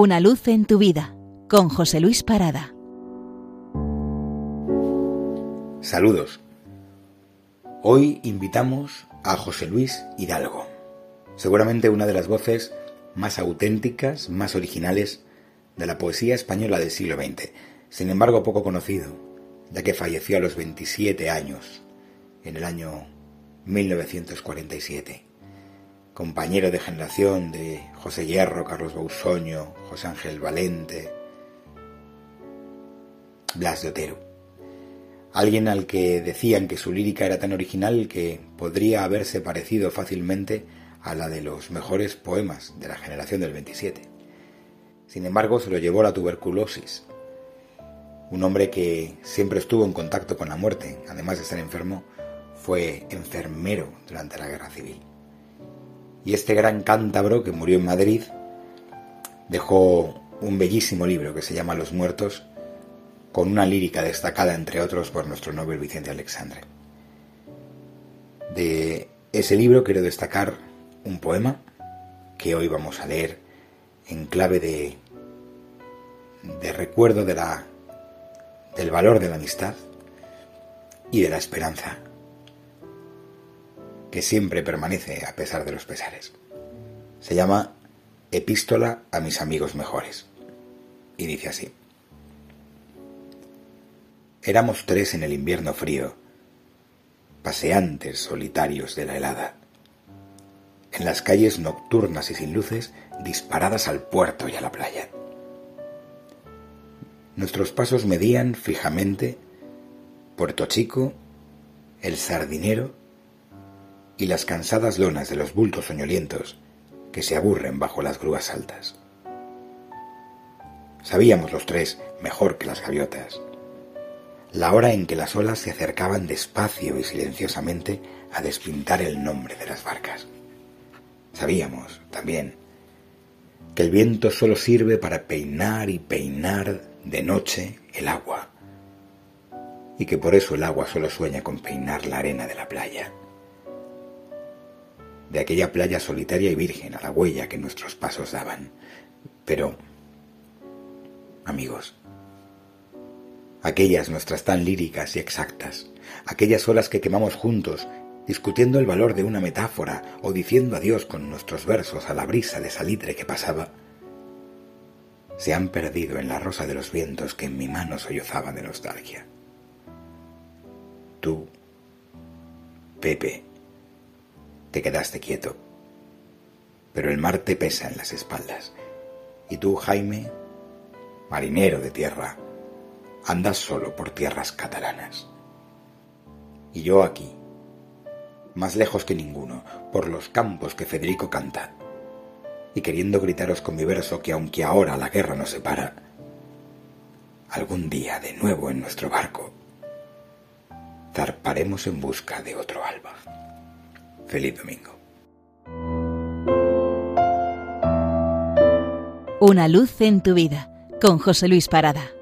Una luz en tu vida con José Luis Parada. Saludos. Hoy invitamos a José Luis Hidalgo, seguramente una de las voces más auténticas, más originales de la poesía española del siglo XX, sin embargo poco conocido, ya que falleció a los 27 años, en el año 1947. Compañero de generación de José Hierro, Carlos Bausoño, José Ángel Valente, Blas de Otero. Alguien al que decían que su lírica era tan original que podría haberse parecido fácilmente a la de los mejores poemas de la generación del 27. Sin embargo, se lo llevó la tuberculosis. Un hombre que siempre estuvo en contacto con la muerte, además de estar enfermo, fue enfermero durante la Guerra Civil. Y este gran cántabro que murió en Madrid dejó un bellísimo libro que se llama Los Muertos, con una lírica destacada, entre otros, por nuestro Nobel Vicente Alexandre. De ese libro quiero destacar un poema que hoy vamos a leer en clave de, de recuerdo de la, del valor de la amistad y de la esperanza que siempre permanece a pesar de los pesares. Se llama Epístola a mis amigos mejores. Y dice así. Éramos tres en el invierno frío, paseantes solitarios de la helada, en las calles nocturnas y sin luces disparadas al puerto y a la playa. Nuestros pasos medían fijamente Puerto Chico, el Sardinero y las cansadas lonas de los bultos soñolientos que se aburren bajo las grúas altas. Sabíamos los tres, mejor que las gaviotas, la hora en que las olas se acercaban despacio y silenciosamente a despintar el nombre de las barcas. Sabíamos, también, que el viento solo sirve para peinar y peinar de noche el agua, y que por eso el agua solo sueña con peinar la arena de la playa de aquella playa solitaria y virgen a la huella que nuestros pasos daban. Pero, amigos, aquellas nuestras tan líricas y exactas, aquellas olas que quemamos juntos, discutiendo el valor de una metáfora o diciendo adiós con nuestros versos a la brisa de salitre que pasaba, se han perdido en la rosa de los vientos que en mi mano sollozaba de nostalgia. Tú, Pepe, te quedaste quieto. Pero el mar te pesa en las espaldas. Y tú, Jaime, marinero de tierra, andas solo por tierras catalanas. Y yo aquí, más lejos que ninguno, por los campos que Federico canta, y queriendo gritaros con mi verso que aunque ahora la guerra nos separa, algún día de nuevo en nuestro barco, zarparemos en busca de otro alba. Feliz domingo. Una luz en tu vida con José Luis Parada.